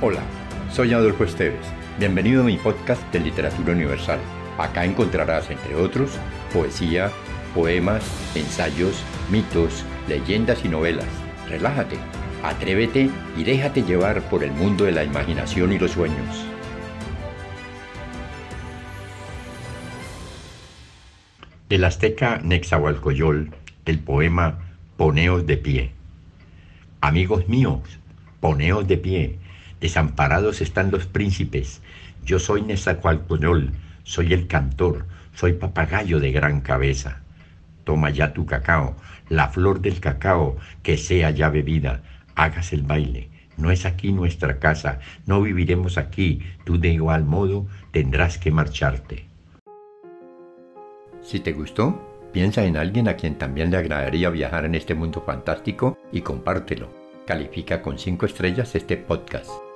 Hola, soy Adolfo Esteves. Bienvenido a mi podcast de Literatura Universal. Acá encontrarás, entre otros, poesía, poemas, ensayos, mitos, leyendas y novelas. Relájate, atrévete y déjate llevar por el mundo de la imaginación y los sueños. Del azteca Nexahualcoyol, el poema Poneos de pie. Amigos míos, poneos de pie Desamparados están los príncipes. Yo soy Nezahualcóyotl, soy el cantor, soy papagayo de gran cabeza. Toma ya tu cacao, la flor del cacao, que sea ya bebida. Hagas el baile. No es aquí nuestra casa, no viviremos aquí. Tú de igual modo tendrás que marcharte. Si te gustó, piensa en alguien a quien también le agradaría viajar en este mundo fantástico y compártelo. Califica con 5 estrellas este podcast.